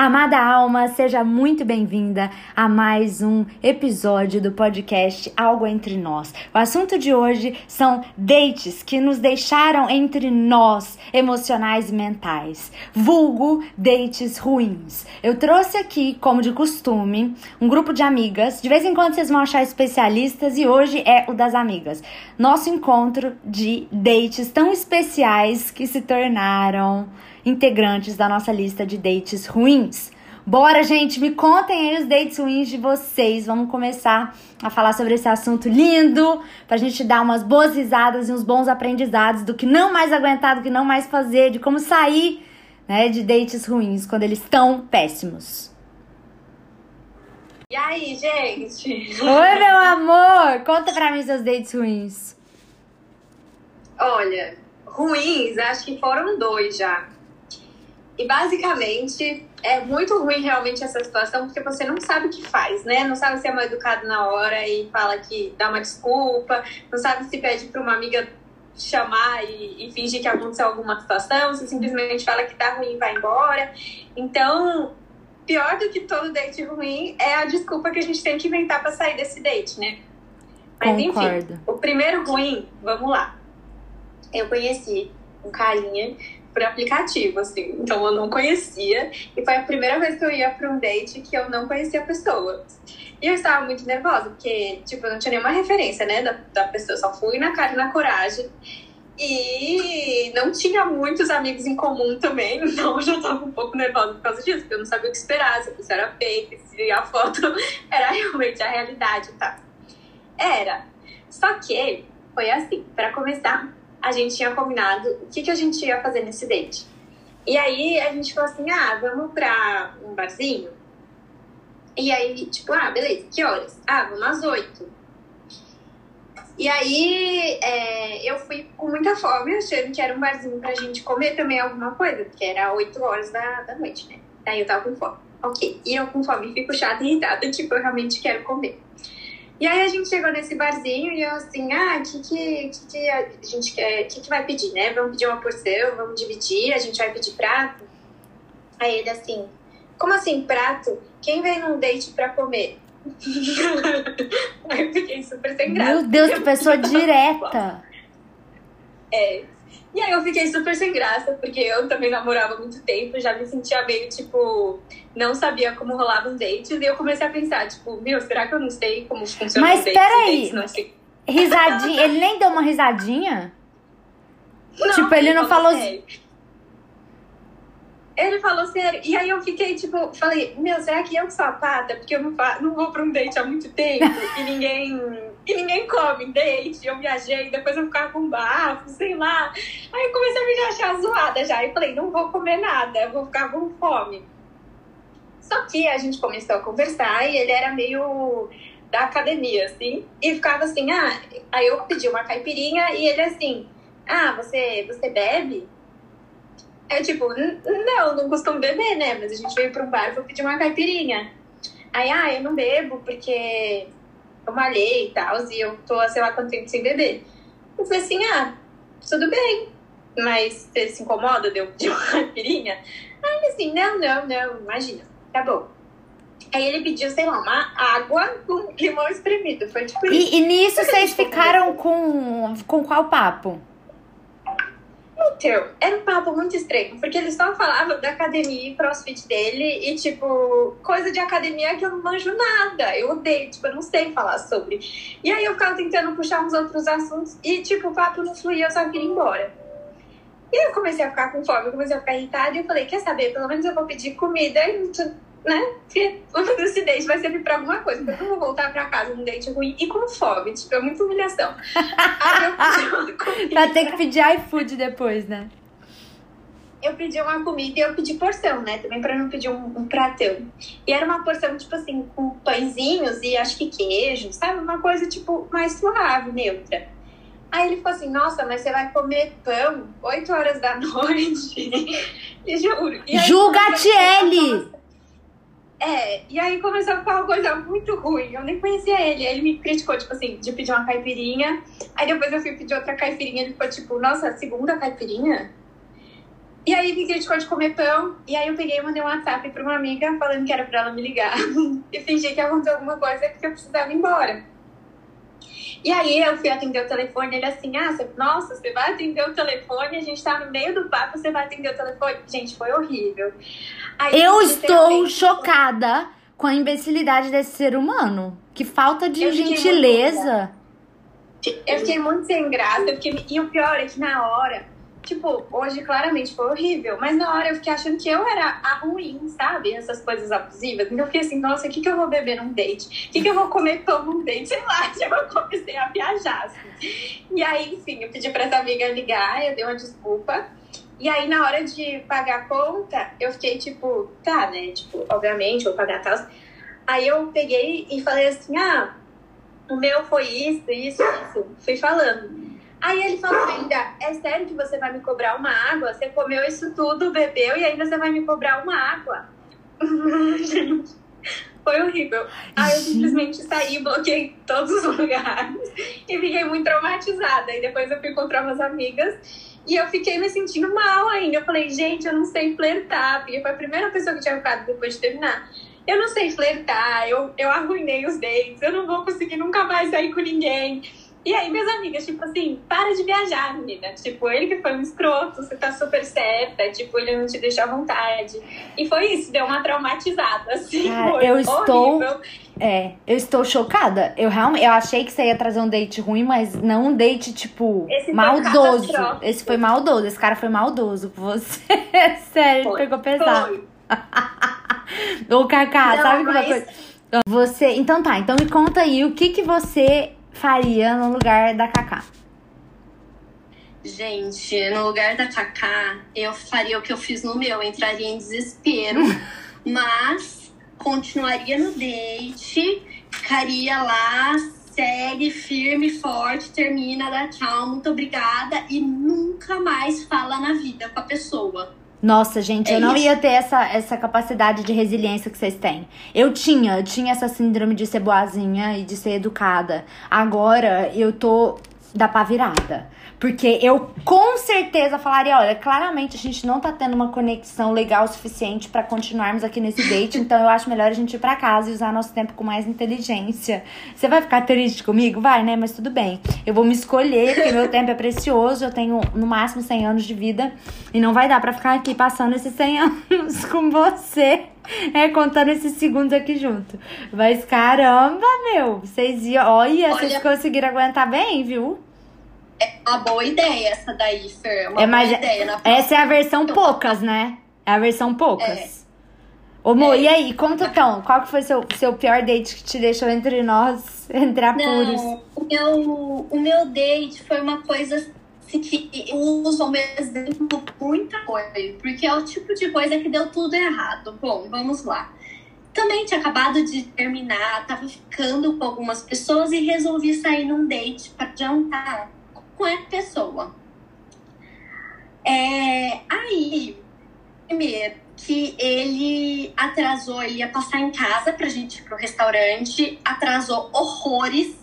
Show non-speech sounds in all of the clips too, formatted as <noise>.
Amada alma, seja muito bem-vinda a mais um episódio do podcast Algo Entre Nós. O assunto de hoje são dates que nos deixaram entre nós, emocionais e mentais. Vulgo dates ruins. Eu trouxe aqui, como de costume, um grupo de amigas. De vez em quando vocês vão achar especialistas e hoje é o das amigas. Nosso encontro de dates tão especiais que se tornaram integrantes da nossa lista de dates ruins. Bora, gente, me contem aí os dates ruins de vocês. Vamos começar a falar sobre esse assunto lindo, pra gente dar umas boas risadas e uns bons aprendizados do que não mais aguentar, do que não mais fazer, de como sair, né, de dates ruins quando eles estão péssimos. E aí, gente? Oi, meu amor! Conta pra mim seus dates ruins. Olha, ruins, acho que foram dois já. E basicamente é muito ruim realmente essa situação, porque você não sabe o que faz, né? Não sabe se é mal educado na hora e fala que dá uma desculpa, não sabe se pede para uma amiga chamar e, e, fingir que aconteceu alguma situação, se simplesmente fala que tá ruim e vai embora. Então, pior do que todo date ruim é a desculpa que a gente tem que inventar para sair desse date, né? Mas Concordo. enfim, o primeiro ruim, vamos lá. Eu conheci um carinha por aplicativo, assim. Então eu não conhecia. E foi a primeira vez que eu ia para um date que eu não conhecia a pessoa. E eu estava muito nervosa, porque, tipo, eu não tinha nenhuma referência, né, da, da pessoa. Eu só fui na cara e na coragem. E não tinha muitos amigos em comum também, <laughs> então eu já estava um pouco nervosa por causa disso, porque eu não sabia o que esperar, se a era fake, se a foto <laughs> era realmente a realidade tá? Era. Só que foi assim, para começar, a gente tinha combinado o que, que a gente ia fazer nesse date. E aí a gente falou assim: ah, vamos pra um barzinho? E aí, tipo, ah, beleza, que horas? Ah, vamos às oito. E aí é, eu fui com muita fome, achando que era um barzinho pra gente comer também alguma coisa, porque era oito horas da, da noite, né? Aí eu tava com fome. Ok. E eu com fome fico chata e irritada, tipo, eu realmente quero comer. E aí a gente chegou nesse barzinho e eu assim, ah, o que, que, que, que a gente quer, o que, que vai pedir, né? Vamos pedir uma porção, vamos dividir, a gente vai pedir prato. Aí ele assim, como assim prato? Quem vem num date pra comer? <laughs> aí eu fiquei super sem graça. Meu Deus, que pessoa <laughs> direta! É, e aí eu fiquei super sem graça, porque eu também namorava há muito tempo, já me sentia meio, tipo, não sabia como rolavam dates, e eu comecei a pensar, tipo, meu, será que eu não sei como funciona Mas um date? peraí, não sei. risadinha, ele nem deu uma risadinha? Não, tipo, ele não falou... Ele falou sério. E aí eu fiquei, tipo, falei, meu, será que eu que sou a pata? Porque eu não, não vou pra um date há muito tempo e ninguém e ninguém come date. Eu viajei, depois eu ficava com bafo, sei lá. Aí eu comecei a me achar zoada já. E falei, não vou comer nada, vou ficar com fome. Só que a gente começou a conversar e ele era meio da academia, assim. E ficava assim, ah, aí eu pedi uma caipirinha e ele assim, ah, você, você bebe? É tipo, não, não costumo beber, né? Mas a gente veio para um bar vou pedir uma caipirinha. Aí, ah, eu não bebo porque eu malhei e tal, e eu tô, sei lá, quanto tempo sem beber. Eu falei assim, ah, tudo bem, mas você se incomoda de eu <laughs> pedir uma caipirinha? Aí ele assim, não, não, não, imagina, tá bom. Aí ele pediu, sei lá, uma água com limão espremido. Foi tipo isso. E, e nisso vocês ficaram com, com qual papo? Então, era um papo muito estranho, porque ele só falava da academia e crossfit dele e, tipo, coisa de academia que eu não manjo nada. Eu odeio, tipo, eu não sei falar sobre. E aí eu ficava tentando puxar uns outros assuntos e, tipo, o papo não fluía, eu só queria ir embora. E eu comecei a ficar com fome, eu comecei a ficar irritada e eu falei, quer saber, pelo menos eu vou pedir comida e né? Porque esse date vai servir pra alguma coisa. Porque eu não vou voltar pra casa num date ruim e com fome. Tipo, é muita humilhação. Aí eu pedi uma comida. Pra ter que pedir iFood depois, né? Eu pedi uma comida e eu pedi porção, né? Também pra não pedir um, um pratão. E era uma porção, tipo assim, com pãezinhos e acho que queijo, sabe? Uma coisa, tipo, mais suave, neutra. Aí ele falou assim, nossa, mas você vai comer pão 8 horas da <laughs> noite? e juro. E aí, Julga Tiele! É, e aí começou a ficar uma coisa muito ruim. Eu nem conhecia ele. Ele me criticou, tipo assim, de pedir uma caipirinha. Aí depois eu fui pedir outra caipirinha. Ele ficou tipo, nossa, segunda caipirinha? E aí gente ficou de comer pão. E aí eu peguei e mandei um WhatsApp pra uma amiga falando que era pra ela me ligar. <laughs> e fingi que aconteceu alguma coisa porque eu precisava ir embora. E aí eu fui atender o telefone, ele assim, ah, você, nossa, você vai atender o telefone, a gente tá no meio do papo, você vai atender o telefone. Gente, foi horrível. Aí, eu estou chocada com a imbecilidade desse ser humano. Que falta de gentileza. Eu fiquei muito sem graça, fiquei... e o pior é que na hora tipo, hoje claramente foi horrível, mas na hora eu fiquei achando que eu era a ruim, sabe? Essas coisas abusivas. Então eu fiquei assim, nossa, o que, que eu vou beber num date? O que, que eu vou comer <laughs> pão num date? Sei lá, <laughs> tipo, eu comecei a viajar, assim. E aí, enfim, eu pedi pra essa amiga ligar, eu dei uma desculpa. E aí, na hora de pagar a conta, eu fiquei tipo, tá, né? Tipo, obviamente, vou pagar tal. Aí eu peguei e falei assim, ah, o meu foi isso, isso, isso. Fui falando. Aí ele falou ainda, é sério que você vai me cobrar uma água? Você comeu isso tudo, bebeu e ainda você vai me cobrar uma água? <laughs> Gente, foi horrível. Aí eu simplesmente saí, bloqueei todos os <laughs> lugares e fiquei muito traumatizada. E depois eu fui encontrar umas amigas e eu fiquei me sentindo mal ainda. Eu falei, gente, eu não sei flertar, porque foi a primeira pessoa que tinha ficado depois de terminar. Eu não sei flertar, eu, eu arruinei os dates, eu não vou conseguir nunca mais sair com ninguém. E aí, minhas amigas, tipo assim, para de viajar, menina. Tipo, ele que foi um escroto, você tá super certa. Tipo, ele não te deixou à vontade. E foi isso, deu uma traumatizada, assim. Cara, eu estou. Horrível. É, eu estou chocada. Eu realmente, eu achei que você ia trazer um date ruim, mas não um date, tipo, Esse maldoso. Esse foi maldoso. Esse cara foi maldoso com você. <laughs> Sério, foi. pegou pesado. <laughs> Ô, Cacá, não, sabe mas... uma coisa? Você. Então tá, então me conta aí o que que você faria no lugar da Kaká? Gente, no lugar da Kaká, eu faria o que eu fiz no meu, entraria em desespero, <laughs> mas continuaria no date, ficaria lá, segue firme, forte, termina, dá tchau, muito obrigada e nunca mais fala na vida com a pessoa. Nossa, gente, é eu não isso. ia ter essa, essa capacidade de resiliência que vocês têm. Eu tinha, eu tinha essa síndrome de ser boazinha e de ser educada. Agora eu tô da pá virada. Porque eu com certeza falaria, olha, claramente a gente não tá tendo uma conexão legal o suficiente para continuarmos aqui nesse date, <laughs> então eu acho melhor a gente ir para casa e usar nosso tempo com mais inteligência. Você vai ficar triste comigo? Vai, né? Mas tudo bem. Eu vou me escolher, porque meu tempo é precioso, eu tenho no máximo 100 anos de vida e não vai dar para ficar aqui passando esses 100 <laughs> anos com você. É, contando esses segundos aqui junto. Mas caramba, meu, vocês iam. Olha, olha, vocês conseguiram aguentar bem, viu? É uma boa ideia essa daí, Fer. É uma é, mas boa ideia. essa é a versão poucas, né? É a versão poucas. É. Ô, Mo, é. e aí, conta então, qual que foi seu, seu pior date que te deixou entre nós, <laughs> entre apuros? Não, o meu, o meu date foi uma coisa assim, que eu uso ao exemplo muita coisa, porque é o tipo de coisa que deu tudo errado. Bom, vamos lá. Também tinha acabado de terminar, tava ficando com algumas pessoas e resolvi sair num date para jantar com a pessoa. É, aí, primeiro, que ele atrasou, ele ia passar em casa pra gente ir pro restaurante, atrasou horrores.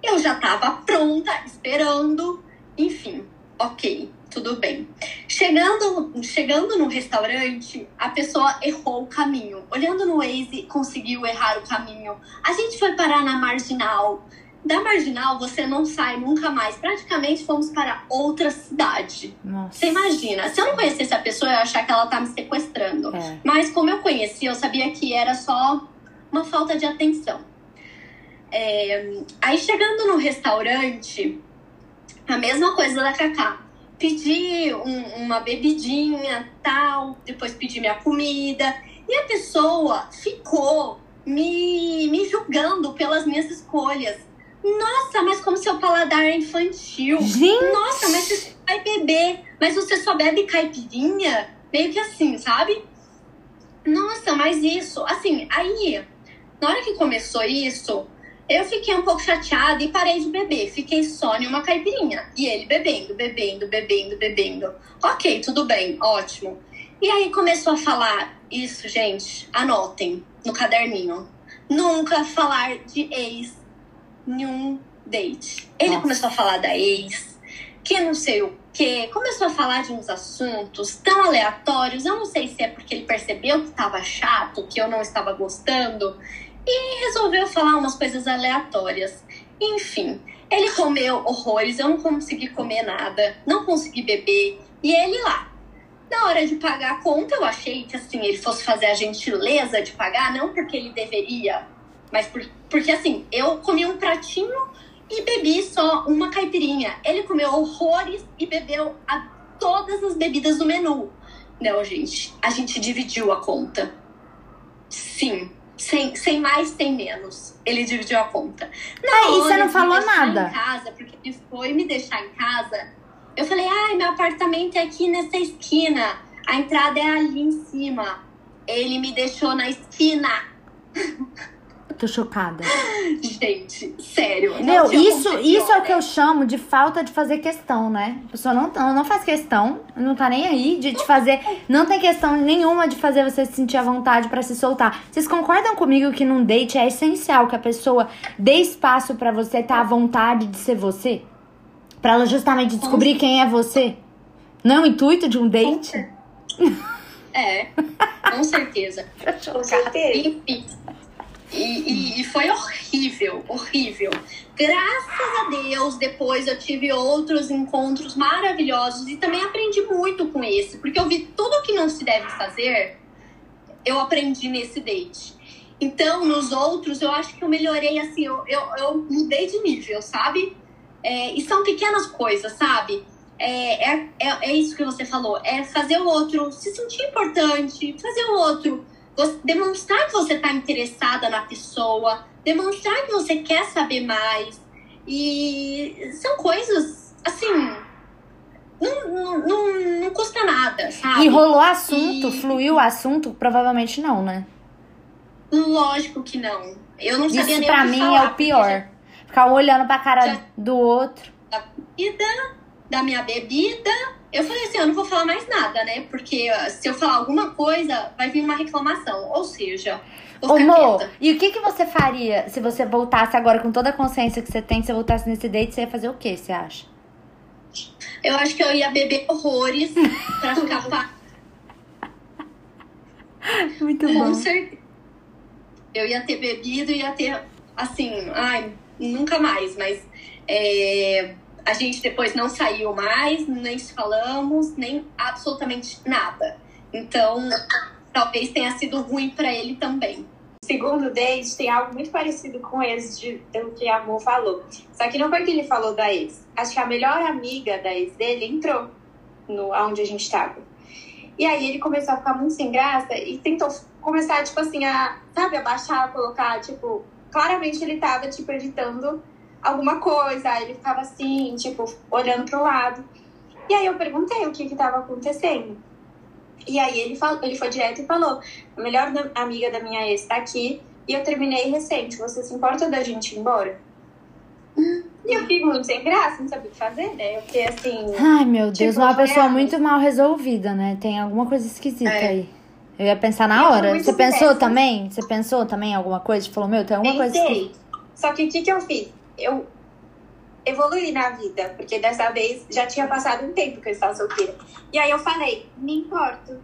Eu já tava pronta, esperando, enfim, ok, tudo bem. Chegando, chegando no restaurante, a pessoa errou o caminho. Olhando no Waze, conseguiu errar o caminho. A gente foi parar na marginal da marginal você não sai nunca mais. Praticamente fomos para outra cidade. Nossa. Você imagina, se eu não conhecesse a pessoa, eu ia achar que ela tá me sequestrando. É. Mas como eu conheci, eu sabia que era só uma falta de atenção. É... Aí chegando no restaurante, a mesma coisa da Cacá. Pedi um, uma bebidinha, tal, depois pedi minha comida. E a pessoa ficou me, me julgando pelas minhas escolhas nossa, mas como seu paladar é infantil. Gente. Nossa, mas você vai beber. Mas você só bebe caipirinha? Meio que assim, sabe? Nossa, mas isso. Assim, aí, na hora que começou isso, eu fiquei um pouco chateada e parei de beber. Fiquei só em uma caipirinha. E ele bebendo, bebendo, bebendo, bebendo. Ok, tudo bem, ótimo. E aí começou a falar isso, gente. Anotem no caderninho. Nunca falar de ex nenhum date. Ele Nossa. começou a falar da ex, que não sei o que começou a falar de uns assuntos tão aleatórios. Eu não sei se é porque ele percebeu que estava chato, que eu não estava gostando, e resolveu falar umas coisas aleatórias. Enfim, ele comeu horrores, eu não consegui comer nada, não consegui beber, e ele lá. Na hora de pagar a conta, eu achei que assim, ele fosse fazer a gentileza de pagar, não porque ele deveria, mas por, porque assim, eu comi um pratinho e bebi só uma caipirinha. Ele comeu horrores e bebeu a, todas as bebidas do menu. Não, gente, a gente dividiu a conta. Sim, sem, sem mais, sem menos. Ele dividiu a conta. Na ah, e você não falou nada? Em casa, porque ele foi me deixar em casa. Eu falei, ai, meu apartamento é aqui nessa esquina. A entrada é ali em cima. Ele me deixou na esquina. <laughs> Tô chocada. Gente, sério. Meu, isso, isso é o que eu chamo de falta de fazer questão, né? A pessoa não, não faz questão, não tá nem aí de te fazer. Não tem questão nenhuma de fazer você se sentir à vontade para se soltar. Vocês concordam comigo que num date é essencial que a pessoa dê espaço para você estar tá à vontade de ser você? para ela justamente descobrir quem é você? Não é o intuito de um date? É, com certeza. <laughs> com certeza. E, e, e, foi horrível, horrível. Graças a Deus, depois eu tive outros encontros maravilhosos e também aprendi muito com esse, porque eu vi tudo que não se deve fazer, eu aprendi nesse date. Então, nos outros, eu acho que eu melhorei assim, eu, eu, eu mudei de nível, sabe? É, e são pequenas coisas, sabe? É, é, é, é isso que você falou, é fazer o outro se sentir importante, fazer o outro demonstrar que você está interessada na pessoa, demonstrar que você quer saber mais. E são coisas, assim, não, não, não, não custa nada, sabe? E rolou assunto, e... fluiu o assunto? Provavelmente não, né? Lógico que não. Eu não sabia Isso nem pra mim falar, é o pior. Já... Ficar olhando pra cara já... do outro. Da da minha bebida, eu falei assim, eu não vou falar mais nada, né? Porque se eu falar alguma coisa, vai vir uma reclamação. Ou seja, Ô, Mo, e o que, que você faria se você voltasse agora com toda a consciência que você tem, se você voltasse nesse date, você ia fazer o que, você acha? Eu acho que eu ia beber horrores <laughs> pra ficar Muito com bom. Com certeza. Eu ia ter bebido, ia ter, assim, ai, nunca mais, mas é, a gente depois não saiu mais, nem se falamos, nem absolutamente nada. Então, talvez tenha sido ruim para ele também. Segundo date, tem algo muito parecido com esse do que a Amor falou. Só que não foi que ele falou da ex. Acho que a melhor amiga da ex dele entrou no aonde a gente estava. E aí ele começou a ficar muito sem graça e tentou começar, tipo assim, a, sabe, abaixar, colocar, tipo, claramente ele tava, tipo, editando alguma coisa, aí ele ficava assim, tipo, olhando pro lado. E aí eu perguntei o que que tava acontecendo. E aí ele, falou, ele foi direto e falou: a melhor amiga da minha ex tá aqui e eu terminei recente. Você se importa da gente ir embora? E eu fiquei muito sem graça, não sabia o que fazer, né? Eu fiquei assim. Ai, meu Deus, tipo, uma pessoa muito mal resolvida, né? Tem alguma coisa esquisita é. aí. Eu ia pensar na hora. Você pensou também? Você pensou também em alguma coisa? Você falou, meu, tem alguma Pensei. coisa esquisita. Só que o que, que eu fiz? Eu evoluí na vida, porque dessa vez já tinha passado um tempo que eu estava solteira. E aí eu falei, me importo.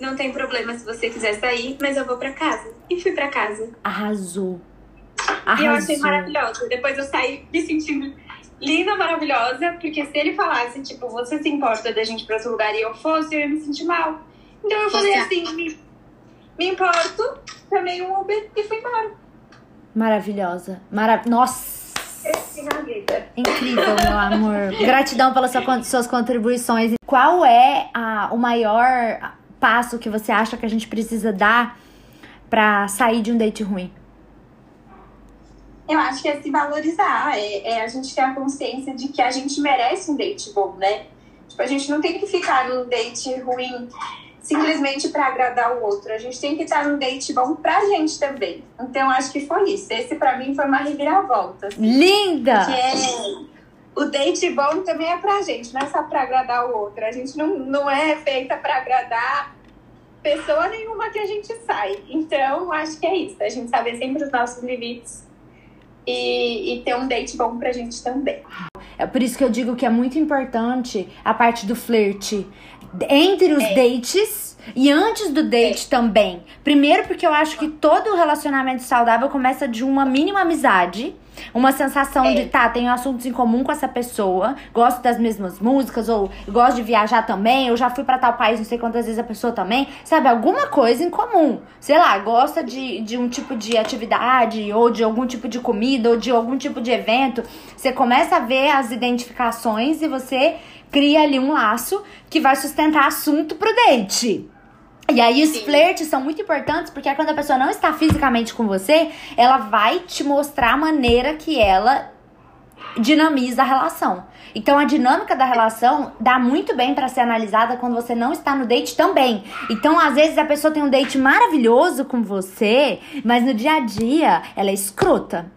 Não tem problema se você quiser sair, mas eu vou para casa. E fui para casa. Arrasou. Arrasou. E eu achei maravilhoso. Depois eu saí me sentindo linda, maravilhosa, porque se ele falasse, tipo, você se importa da gente para outro lugar e eu fosse, eu ia me sentir mal. Então eu falei assim, me, me importo, chamei um Uber e fui embora. Maravilhosa. Mara... Nossa! Incrível, meu <laughs> amor. Gratidão pelas suas contribuições. Qual é a, o maior passo que você acha que a gente precisa dar para sair de um date ruim? Eu acho que é se valorizar, é, é, a gente ter a consciência de que a gente merece um date bom, né? Tipo, a gente não tem que ficar num date ruim simplesmente para agradar o outro. A gente tem que estar num date bom pra gente também. Então, acho que foi isso. Esse para mim foi uma reviravolta. Assim, Linda! Que é... O date bom também é pra gente, não é só pra agradar o outro. A gente não, não é feita para agradar pessoa nenhuma que a gente sai. Então, acho que é isso. A gente saber sempre os nossos limites e, e ter um date bom pra gente também. É por isso que eu digo que é muito importante a parte do flerte entre os é. dates e antes do date é. também. Primeiro, porque eu acho que todo relacionamento saudável começa de uma mínima amizade. Uma sensação é. de, tá, tenho assuntos em comum com essa pessoa, gosto das mesmas músicas, ou gosto de viajar também, eu já fui para tal país não sei quantas vezes a pessoa também, sabe? Alguma coisa em comum. Sei lá, gosta de, de um tipo de atividade, ou de algum tipo de comida, ou de algum tipo de evento. Você começa a ver as identificações e você cria ali um laço que vai sustentar assunto pro date. E aí os Sim. flertes são muito importantes porque é quando a pessoa não está fisicamente com você, ela vai te mostrar a maneira que ela dinamiza a relação. Então a dinâmica da relação dá muito bem para ser analisada quando você não está no date também. Então às vezes a pessoa tem um date maravilhoso com você, mas no dia a dia ela é escrota.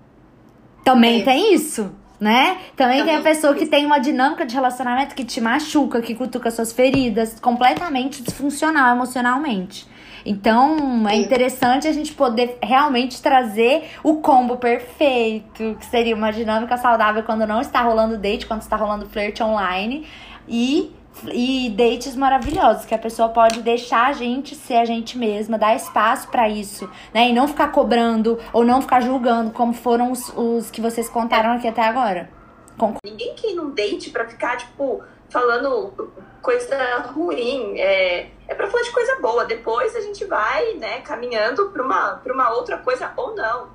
Também é. tem isso né? Também, tem a pessoa que tem uma dinâmica de relacionamento que te machuca, que cutuca suas feridas, completamente disfuncional emocionalmente. Então, é interessante a gente poder realmente trazer o combo perfeito, que seria uma dinâmica saudável quando não está rolando date, quando está rolando flerte online e e dates maravilhosos, que a pessoa pode deixar a gente ser a gente mesma, dar espaço para isso, né? E não ficar cobrando ou não ficar julgando, como foram os, os que vocês contaram aqui até agora. Ninguém quer ir num date pra ficar, tipo, falando coisa ruim. É, é pra falar de coisa boa. Depois a gente vai, né, caminhando pra uma, pra uma outra coisa ou não.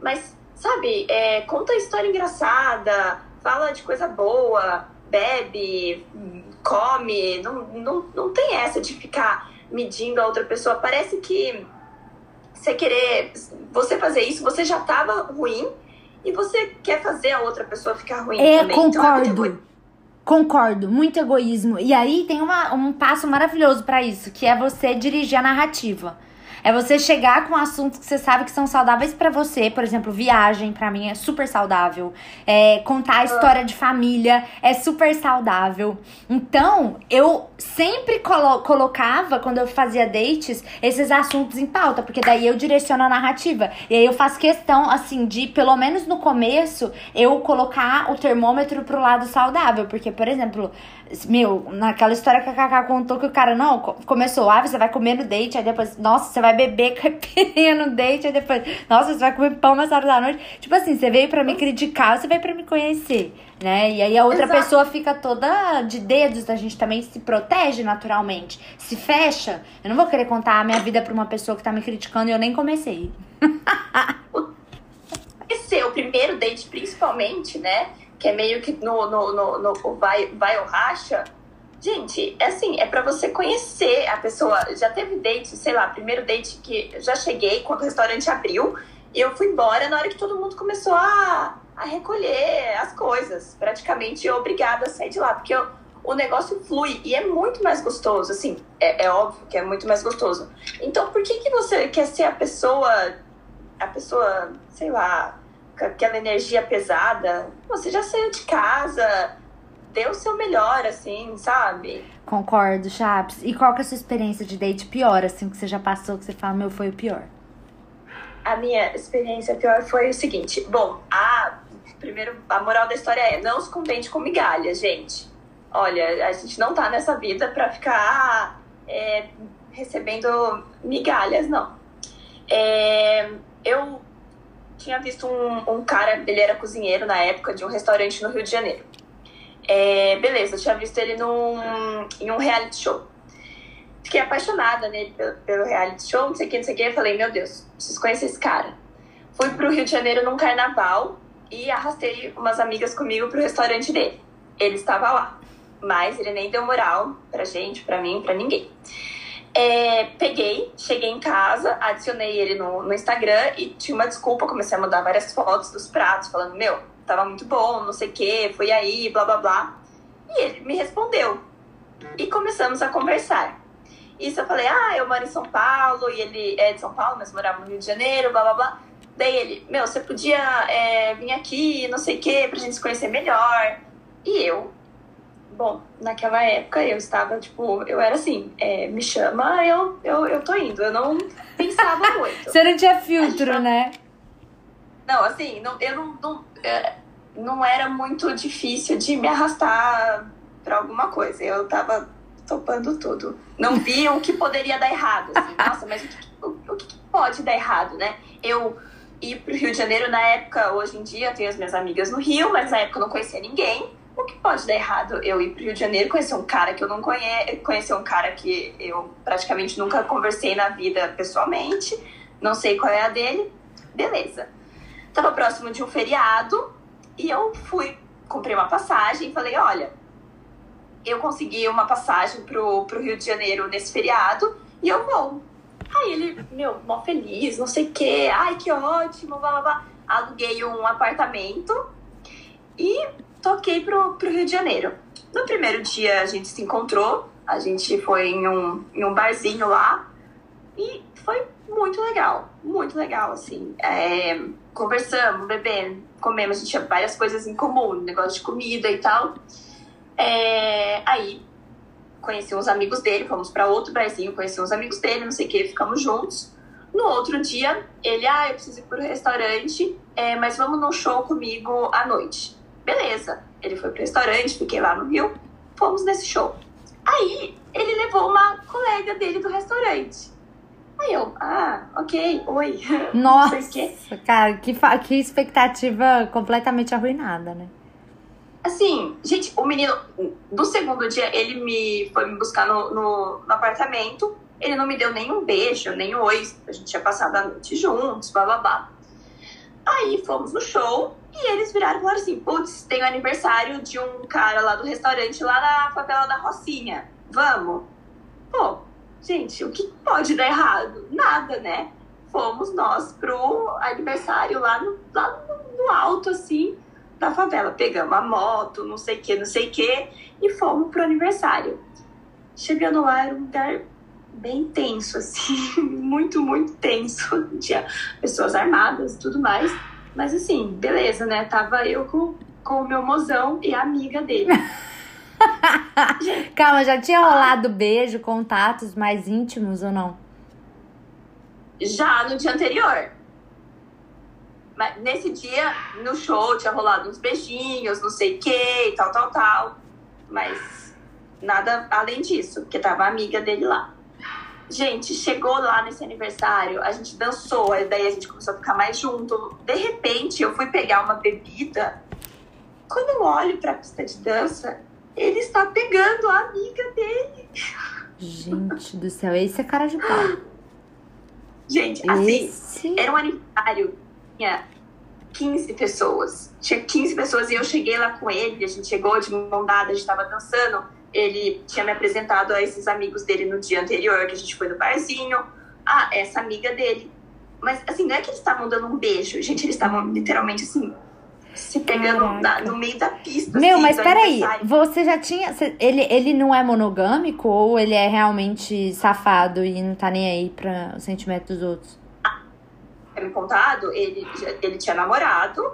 Mas, sabe, é, conta história engraçada, fala de coisa boa, bebe, come, não, não, não tem essa de ficar medindo a outra pessoa. Parece que você querer, você fazer isso, você já tava ruim e você quer fazer a outra pessoa ficar ruim é, também. Concordo. Então, é Concordo, muito egoísmo. E aí tem uma, um passo maravilhoso para isso, que é você dirigir a narrativa. É você chegar com assuntos que você sabe que são saudáveis para você. Por exemplo, viagem, para mim, é super saudável. É, contar a história de família é super saudável. Então, eu sempre colo colocava, quando eu fazia dates, esses assuntos em pauta, porque daí eu direciono a narrativa. E aí eu faço questão, assim, de, pelo menos no começo, eu colocar o termômetro pro lado saudável. Porque, por exemplo, meu, naquela história que a Kaká contou que o cara não começou, ah, você vai comer no date, aí depois, nossa, você vai beber <laughs> caipirinha no date, aí depois, nossa, você vai comer pão mais tarde da noite. Tipo assim, você veio para me criticar, você veio para me conhecer, né? E aí a outra Exato. pessoa fica toda de dedos, a gente também se protege naturalmente, se fecha. Eu não vou querer contar a minha vida pra uma pessoa que tá me criticando e eu nem comecei. <laughs> Esse é o primeiro date, principalmente, né? que é meio que no, no, no, no vai, vai ou racha. Gente, é assim, é para você conhecer a pessoa. Já teve date, sei lá, primeiro date que já cheguei quando o restaurante abriu e eu fui embora na hora que todo mundo começou a, a recolher as coisas. Praticamente obrigada a sair de lá, porque eu, o negócio flui e é muito mais gostoso, assim, é, é, óbvio que é muito mais gostoso. Então, por que que você quer ser a pessoa, a pessoa, sei lá, com aquela energia pesada, você já saiu de casa, deu o seu melhor, assim, sabe? Concordo, Chaps. E qual que é a sua experiência de date pior, assim, que você já passou, que você fala, meu, foi o pior? A minha experiência pior foi o seguinte. Bom, a primeiro, a moral da história é não se contente com migalhas, gente. Olha, a gente não tá nessa vida pra ficar é, recebendo migalhas, não. É, eu tinha visto um, um cara, ele era cozinheiro na época de um restaurante no Rio de Janeiro. É, beleza, eu tinha visto ele num, em um reality show. Fiquei apaixonada nele pelo, pelo reality show, não sei o que, não sei o que. Falei, meu Deus, preciso conhecer esse cara. Fui pro Rio de Janeiro num carnaval e arrastei umas amigas comigo pro restaurante dele. Ele estava lá, mas ele nem deu moral pra gente, pra mim, pra ninguém. É, peguei, cheguei em casa, adicionei ele no, no Instagram e tinha uma desculpa, comecei a mandar várias fotos dos pratos, falando, meu, tava muito bom, não sei o que, fui aí, blá blá blá. E ele me respondeu. E começamos a conversar. Isso eu falei, ah, eu moro em São Paulo, e ele é de São Paulo, mas morava no Rio de Janeiro, blá blá blá. Daí ele, meu, você podia é, vir aqui, não sei o que, pra gente se conhecer melhor. E eu Bom, naquela época eu estava, tipo, eu era assim, é, me chama, eu, eu, eu tô indo. Eu não pensava muito. <laughs> Você não tinha filtro, não... né? Não, assim, não, eu não. não não era muito difícil de me arrastar para alguma coisa. Eu tava topando tudo. Não vi o que poderia dar errado. Assim. <laughs> Nossa, mas o que, o, o que pode dar errado, né? Eu ir pro Rio de Janeiro na época, hoje em dia, eu tenho as minhas amigas no Rio, mas na época eu não conhecia ninguém. O que pode dar errado? Eu ir pro Rio de Janeiro, conhecer um cara que eu não conheço, conhecer um cara que eu praticamente nunca conversei na vida pessoalmente, não sei qual é a dele. Beleza. Tava próximo de um feriado e eu fui, comprei uma passagem e falei: olha, eu consegui uma passagem pro, pro Rio de Janeiro nesse feriado e eu vou. Aí ele, meu, mó feliz, não sei o quê, ai que ótimo, blá blá blá. Aluguei um apartamento e toquei pro, pro Rio de Janeiro. No primeiro dia a gente se encontrou, a gente foi em um, em um barzinho lá e foi muito legal, muito legal, assim. É, conversamos, bebendo, comemos, a gente tinha várias coisas em comum, negócio de comida e tal. É, aí conheci uns amigos dele, fomos para outro barzinho, conheci uns amigos dele, não sei o que, ficamos juntos. No outro dia, ele, ah, eu preciso ir pro restaurante, é, mas vamos num show comigo à noite. Beleza. Ele foi pro restaurante, fiquei lá no Rio, fomos nesse show. Aí, ele levou uma colega dele do restaurante. Aí eu, ah, ok, oi. <laughs> Nossa, cara, que, que expectativa completamente arruinada, né? Assim, gente, o menino, do segundo dia, ele me foi me buscar no, no, no apartamento. Ele não me deu nenhum beijo, nem um oi. A gente tinha passado a noite juntos, blá blá blá. Aí fomos no show e eles viraram e falaram assim: putz, tem o aniversário de um cara lá do restaurante lá na favela da Rocinha. Vamos? Pô, gente, o que pode dar errado? Nada, né? Fomos nós pro aniversário lá no, lá no alto, assim da favela. Pegamos a moto, não sei o que, não sei o que, e fomos pro aniversário. Chegando lá, era um lugar bem tenso, assim, <laughs> muito, muito tenso. <laughs> Tinha pessoas armadas e tudo mais. Mas assim, beleza, né? Tava eu com, com o meu mozão e a amiga dele. <laughs> <laughs> Calma, já tinha rolado beijo, contatos mais íntimos ou não? Já no dia anterior. Mas nesse dia, no show, tinha rolado uns beijinhos, não sei o que, tal, tal, tal. Mas nada além disso, porque tava amiga dele lá. Gente, chegou lá nesse aniversário, a gente dançou, daí a gente começou a ficar mais junto. De repente, eu fui pegar uma bebida. Quando eu olho pra pista de dança, ele está pegando a amiga dele. Gente do céu, esse é cara de pau. Gente, assim, esse... era um aniversário tinha 15 pessoas. Tinha 15 pessoas e eu cheguei lá com ele, a gente chegou de mão dada, a gente tava dançando. Ele tinha me apresentado a esses amigos dele no dia anterior, que a gente foi no barzinho. Ah, essa amiga dele. Mas, assim, não é que eles estavam dando um beijo, gente, eles estavam literalmente assim, se pegando na, no meio da pista. Meu, assim, mas peraí, você já tinha. Ele, ele não é monogâmico ou ele é realmente safado e não tá nem aí pra o sentimento dos outros? me contado, ele, ele tinha namorado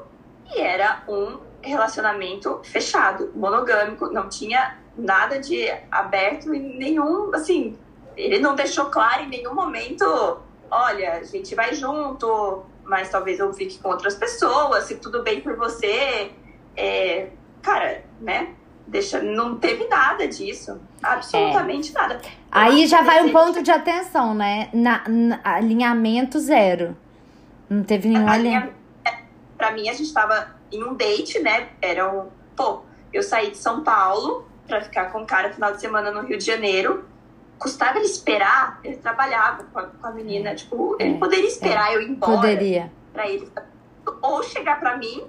e era um relacionamento fechado, monogâmico, não tinha nada de aberto em nenhum, assim, ele não deixou claro em nenhum momento, olha, a gente vai junto, mas talvez eu fique com outras pessoas, se tudo bem por você, é, cara, né? Deixa, não teve nada disso. Absolutamente é. nada. Aí já vai um ponto de atenção, né? Na, na, alinhamento zero. Não teve nenhum alien. Pra mim, a gente tava em um date, né? Era um. Pô, eu saí de São Paulo pra ficar com o cara no final de semana no Rio de Janeiro. Custava ele esperar, ele trabalhava com a, com a menina. Tipo, ele é, poderia esperar é. eu ir embora. Poderia. Pra ele. Ou chegar pra mim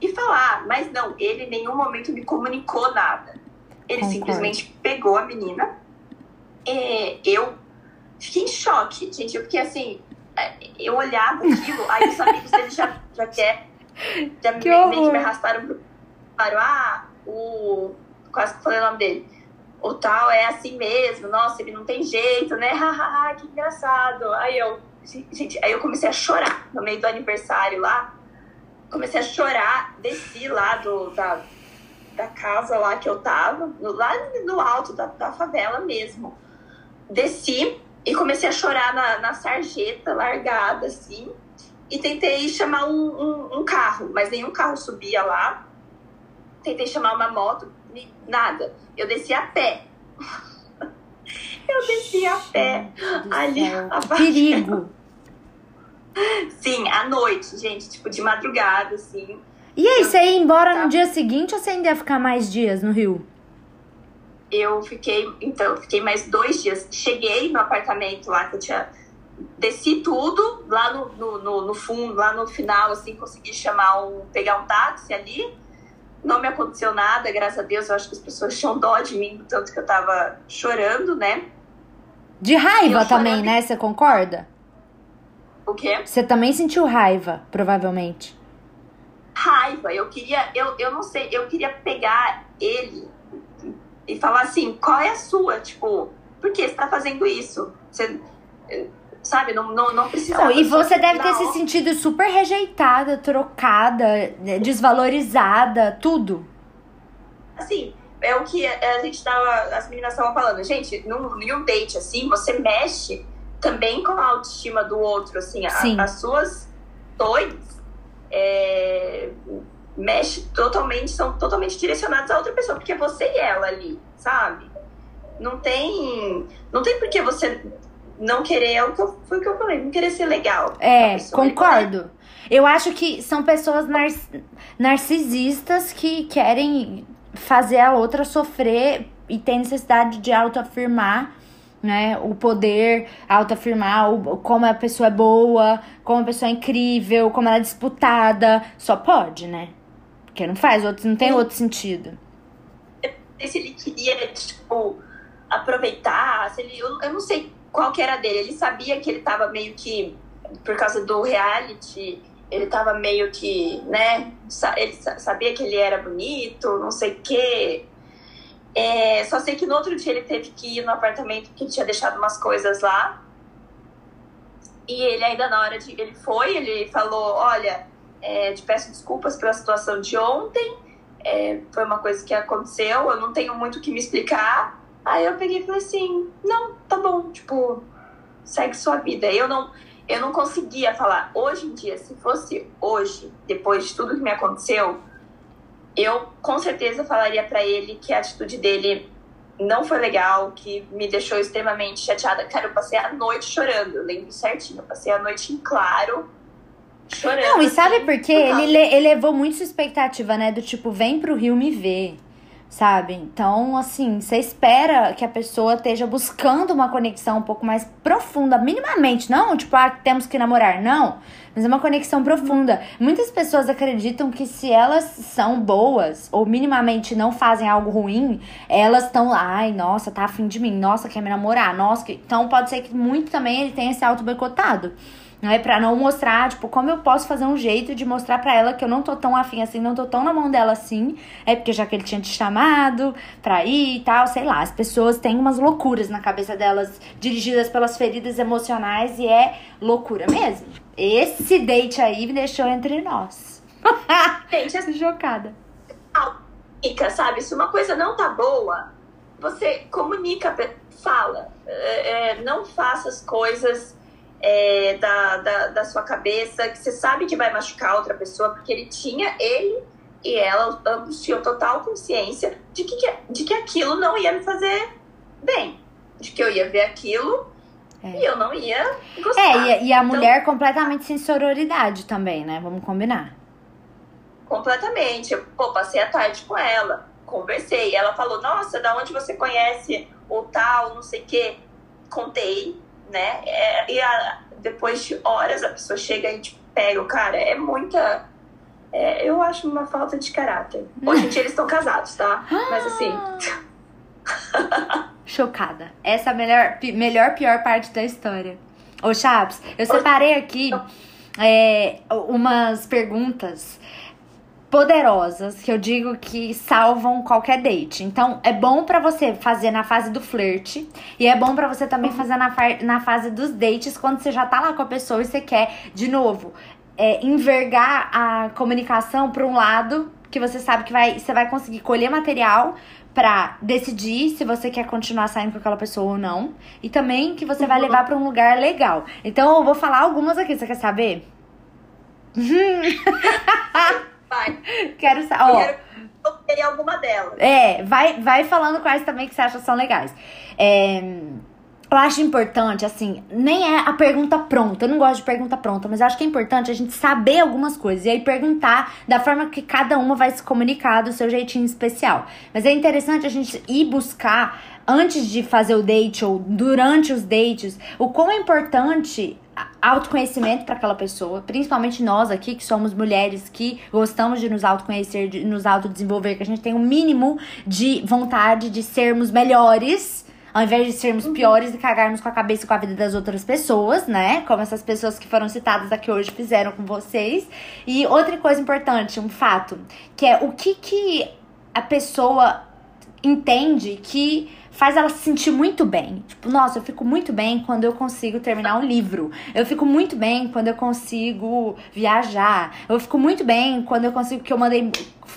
e falar. Mas não, ele em nenhum momento me comunicou nada. Ele Concordo. simplesmente pegou a menina. E eu fiquei em choque, gente. Eu fiquei assim, é, eu olhava aquilo, aí os amigos dele já, já quer, já <laughs> que meio, que me arrastaram pro. Falaram, ah, o. Quase que falei o nome dele. O tal é assim mesmo, nossa, ele não tem jeito, né? <laughs> Hahaha, que engraçado. Aí eu, gente, aí eu comecei a chorar no meio do aniversário lá. Comecei a chorar, desci lá do, da, da casa lá que eu tava, lá no alto da, da favela mesmo. Desci, e comecei a chorar na, na sarjeta, largada, assim. E tentei chamar um, um, um, carro, mas nenhum carro subia lá. tentei chamar uma moto, nada. Eu desci a pé. Eu desci a pé. Ali, a Perigo. Sim, à noite, gente, tipo, de madrugada, assim. E aí, você ia embora tá. no dia seguinte ou você ainda ia ficar mais dias no Rio? Eu fiquei, então, fiquei mais dois dias. Cheguei no apartamento lá que eu tinha. Desci tudo lá no, no, no, no fundo, lá no final, assim, consegui chamar um. pegar um táxi ali. Não me aconteceu nada, graças a Deus. Eu acho que as pessoas tinham dó de mim, tanto que eu tava chorando, né? De raiva também, né? Você concorda? O quê? Você também sentiu raiva, provavelmente. Raiva. Eu queria, eu, eu não sei, eu queria pegar ele e falar assim, qual é a sua? Tipo, por que você tá fazendo isso? Você, sabe, não, não, não precisa. Não, e você deve ter se sentido super rejeitada, trocada, desvalorizada, tudo. Assim, é o que a gente tava, as meninas estavam falando. Gente, num, num date assim, você mexe também com a autoestima do outro, assim, a, as suas dois é, mexe totalmente, são totalmente direcionados a outra pessoa, porque é você e ela ali, sabe? Não tem, não tem por que você não querer, é o que eu, foi o que eu falei, não querer ser legal. É, concordo. Eu acho que são pessoas nar narcisistas que querem fazer a outra sofrer e tem necessidade de autoafirmar né? O poder autoafirmar o, como a pessoa é boa, como a pessoa é incrível, como ela é disputada. Só pode, né? Porque não faz, outro, não tem outro sentido. Se ele queria, tipo, aproveitar, se ele, eu, eu não sei qual que era dele. Ele sabia que ele tava meio que, por causa do reality, ele tava meio que, né? Ele sabia que ele era bonito, não sei o quê é, só sei que no outro dia ele teve que ir no apartamento porque ele tinha deixado umas coisas lá. E ele ainda na hora de. Ele foi, ele falou: Olha, é, te peço desculpas pela situação de ontem. É, foi uma coisa que aconteceu, eu não tenho muito o que me explicar. Aí eu peguei e falei assim: Não, tá bom, tipo, segue sua vida. Eu não, eu não conseguia falar. Hoje em dia, se fosse hoje, depois de tudo que me aconteceu, eu com certeza falaria para ele que a atitude dele não foi legal, que me deixou extremamente chateada. Cara, eu passei a noite chorando, eu lembro certinho, eu passei a noite em claro. Chorando. Não, e sabe por quê? Ele elevou muito sua expectativa, né? Do tipo, vem pro Rio me ver sabe? Então, assim, você espera que a pessoa esteja buscando uma conexão um pouco mais profunda, minimamente, não tipo, ah, temos que namorar, não, mas é uma conexão profunda. Muitas pessoas acreditam que se elas são boas ou minimamente não fazem algo ruim, elas estão lá, ai, nossa, tá afim de mim, nossa, quer me namorar, nossa, que... então pode ser que muito também ele tenha se auto boicotado é Pra não mostrar, tipo, como eu posso fazer um jeito de mostrar pra ela que eu não tô tão afim assim, não tô tão na mão dela assim. É porque já que ele tinha te chamado pra ir e tal, sei lá. As pessoas têm umas loucuras na cabeça delas, dirigidas pelas feridas emocionais, e é loucura mesmo. Esse date aí me deixou entre nós. <laughs> Gente, assim, chocada. Comunica, sabe? Se uma coisa não tá boa, você comunica, fala. É, é não faça as coisas é, da, da, da, sua cabeça, que você sabe que vai machucar outra pessoa, porque ele tinha, ele e ela, ambos tinham total consciência de que, de que aquilo não ia me fazer bem. De que eu ia ver aquilo é. e eu não ia gostar. É, e, e a então, mulher completamente sem sororidade também, né? Vamos combinar. Completamente. Eu, pô, passei a tarde com ela, conversei. Ela falou, nossa, da onde você conhece o tal, não sei o quê. Contei né? É, e a, depois de horas a pessoa chega e te pega o cara. É muita. É, eu acho uma falta de caráter. Hoje em dia eles estão casados, tá? Mas assim. <laughs> Chocada. Essa é a melhor, melhor, pior parte da história. Ô, Chaps, eu separei aqui é, umas perguntas poderosas que eu digo que salvam qualquer date. Então, é bom para você fazer na fase do flerte e é bom para você também fazer na, na fase dos dates quando você já tá lá com a pessoa e você quer, de novo, é, envergar a comunicação para um lado que você sabe que vai, você vai conseguir colher material para decidir se você quer continuar saindo com aquela pessoa ou não e também que você vai uhum. levar para um lugar legal. Então, eu vou falar algumas aqui, você quer saber? <laughs> Vai. Quero saber. Quero alguma delas. É, vai, vai falando quais também que você acha são legais. É, eu acho importante, assim, nem é a pergunta pronta. Eu não gosto de pergunta pronta, mas eu acho que é importante a gente saber algumas coisas. E aí perguntar da forma que cada uma vai se comunicar do seu jeitinho especial. Mas é interessante a gente ir buscar, antes de fazer o date ou durante os dates, o quão é importante autoconhecimento para aquela pessoa, principalmente nós aqui que somos mulheres que gostamos de nos autoconhecer, de nos autodesenvolver, que a gente tem um mínimo de vontade de sermos melhores ao invés de sermos piores e cagarmos com a cabeça com a vida das outras pessoas, né? Como essas pessoas que foram citadas aqui hoje fizeram com vocês. E outra coisa importante, um fato, que é o que que a pessoa entende que faz ela se sentir muito bem. Tipo, nossa, eu fico muito bem quando eu consigo terminar um livro. Eu fico muito bem quando eu consigo viajar. Eu fico muito bem quando eu consigo que eu mandei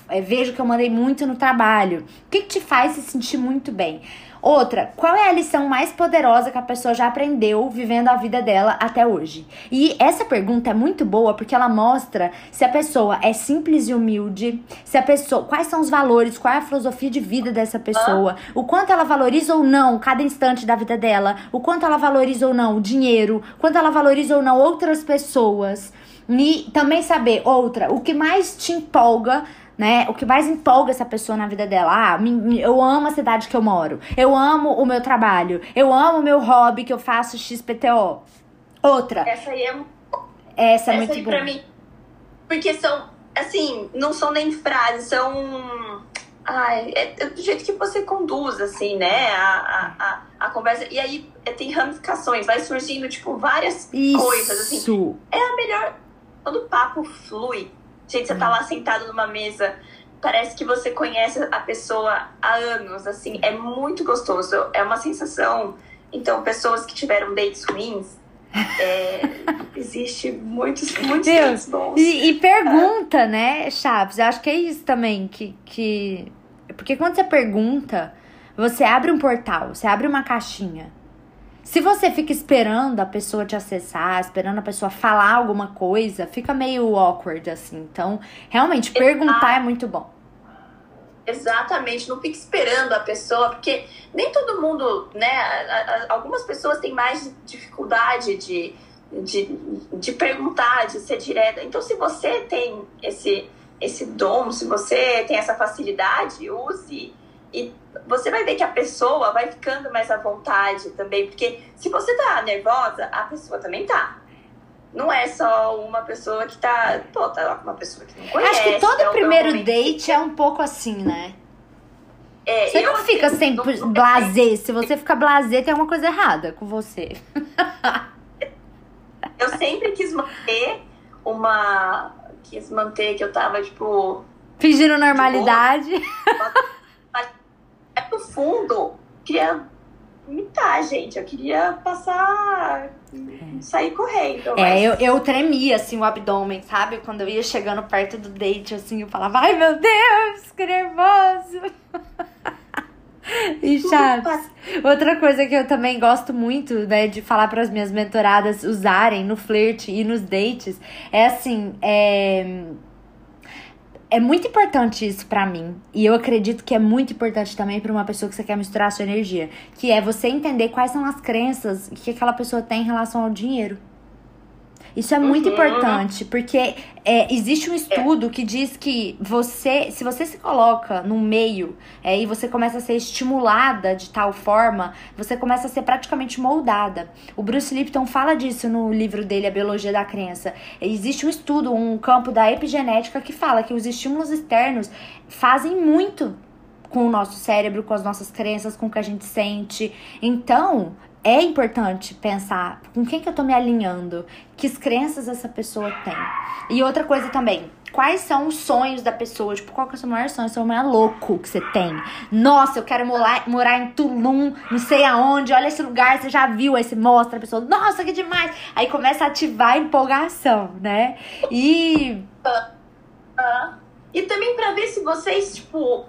é, vejo que eu mandei muito no trabalho. O que, que te faz se sentir muito bem? Outra, qual é a lição mais poderosa que a pessoa já aprendeu vivendo a vida dela até hoje? E essa pergunta é muito boa porque ela mostra se a pessoa é simples e humilde, se a pessoa, quais são os valores, qual é a filosofia de vida dessa pessoa, o quanto ela valoriza ou não cada instante da vida dela, o quanto ela valoriza ou não o dinheiro, quanto ela valoriza ou não outras pessoas. E também saber, outra, o que mais te empolga né? O que mais empolga essa pessoa na vida dela. Ah, eu amo a cidade que eu moro. Eu amo o meu trabalho. Eu amo o meu hobby que eu faço XPTO. Outra. Essa aí é Essa é essa muito aí boa. pra mim. Porque são, assim, não são nem frases, são. Ai, é do jeito que você conduz, assim, né? A, a, a, a conversa. E aí é, tem ramificações, vai surgindo, tipo, várias coisas, assim. Isso. É a melhor. Quando o papo flui. Gente, você tá lá sentado numa mesa, parece que você conhece a pessoa há anos, assim, é muito gostoso. É uma sensação. Então, pessoas que tiveram dates ruins, é, <laughs> existe muitos, muitos Deus. bons. E, e pergunta, né, Chaves? Eu acho que é isso também que, que. Porque quando você pergunta, você abre um portal, você abre uma caixinha. Se você fica esperando a pessoa te acessar, esperando a pessoa falar alguma coisa, fica meio awkward, assim. Então, realmente, perguntar é muito bom. Exatamente, não fique esperando a pessoa, porque nem todo mundo, né? Algumas pessoas têm mais dificuldade de, de, de perguntar, de ser direta. Então, se você tem esse, esse dom, se você tem essa facilidade, use. E você vai ver que a pessoa vai ficando mais à vontade também, porque se você tá nervosa, a pessoa também tá. Não é só uma pessoa que tá. Pô, tá lá com uma pessoa que não conhece. Acho que todo então, primeiro date é um pouco assim, né? É, Você eu, não fica assim, sempre não- não- blasé. Se você fica blasé, tem alguma coisa errada com você. <laughs> Eu sempre quis manter uma. Quis manter que eu tava, tipo. Fingindo normalidade. É no fundo, queria imitar, gente. Eu queria passar. sair correndo. É, mas- eu, eu tremia, assim, o abdômen, sabe? Quando eu ia chegando perto do date, assim, eu falava, ai meu Deus, que nervoso. <laughs> E Chaves, outra coisa que eu também gosto muito, né, de falar para as minhas mentoradas usarem no flerte e nos dates, é assim, é... É muito importante isso pra mim. E eu acredito que é muito importante também pra uma pessoa que você quer misturar a sua energia. Que é você entender quais são as crenças que aquela pessoa tem em relação ao dinheiro. Isso é muito Uhum. importante, porque é, existe um estudo que diz que você, se você se coloca no meio é, e você começa a ser estimulada de tal forma, você começa a ser praticamente moldada. O Bruce Lipton fala disso no livro dele, A Biologia da Crença. Existe um estudo, um campo da epigenética que fala que os estímulos externos fazem muito com o nosso cérebro, com as nossas crenças, com o que a gente sente. Então, é importante pensar com quem que eu tô me alinhando, que crenças essa pessoa tem. E outra coisa também, quais são os sonhos da pessoa? Tipo, qual que é o seu maior sonho? O seu maior louco que você tem? Nossa, eu quero morar, morar em Tulum, não sei aonde, olha esse lugar, você já viu? Aí você mostra a pessoa, nossa, que demais! Aí começa a ativar a empolgação, né? E E também pra ver se vocês, tipo,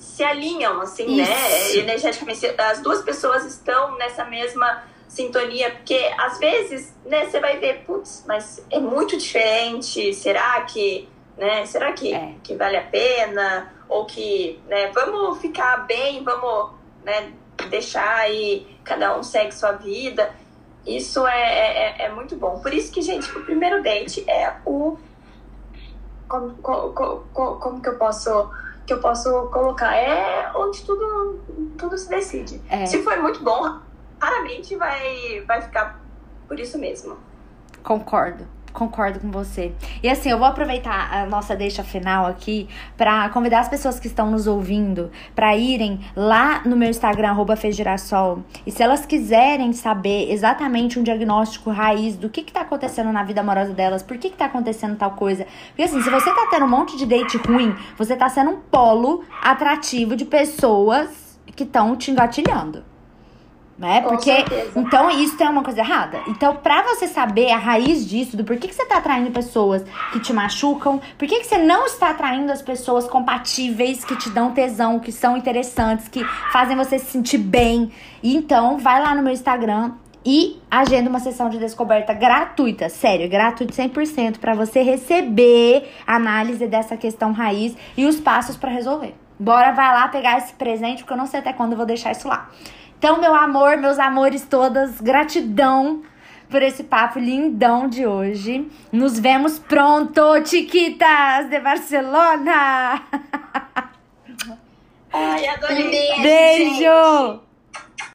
se alinham, assim, né? Isso. Energeticamente. As duas pessoas estão nessa mesma sintonia, porque às vezes, né, você vai ver, putz, mas é muito diferente, será que, né? Será que, É. que vale a pena? Ou que, né, vamos ficar bem, vamos, né, deixar aí, cada um segue sua vida. Isso é, é, é muito bom. Por isso que, gente, o primeiro date é o. Como, co- co- co- como que eu posso que eu posso colocar? É onde tudo, tudo se decide. É. Se for muito bom, raramente vai, vai ficar por isso mesmo. Concordo. Concordo com você. E assim, eu vou aproveitar a nossa deixa final aqui para convidar as pessoas que estão nos ouvindo para irem lá no meu Instagram, arroba Fezgirassol. E se elas quiserem saber exatamente um diagnóstico raiz do que, que tá acontecendo na vida amorosa delas, por que, que tá acontecendo tal coisa. Porque assim, se você tá tendo um monte de date ruim, você tá sendo um polo atrativo de pessoas que estão te engatilhando. Né? Com Porque certeza. então, isso é uma coisa errada. Então, pra você saber a raiz disso, do porquê que você tá atraindo pessoas que te machucam, por que, que você não está atraindo as pessoas compatíveis, que te dão tesão, que são interessantes, que fazem você se sentir bem. Então, vai lá no meu Instagram e agenda uma sessão de descoberta gratuita, sério, gratuito 100% pra você receber a análise dessa questão raiz e os passos pra resolver. Bora, vai lá pegar esse presente, porque eu não sei até quando eu vou deixar isso lá. Então, meu amor, meus amores todas, gratidão por esse papo lindão de hoje. Nos vemos pronto, Chiquitas de Barcelona! Ai, adorei. Um beijo, Beijo!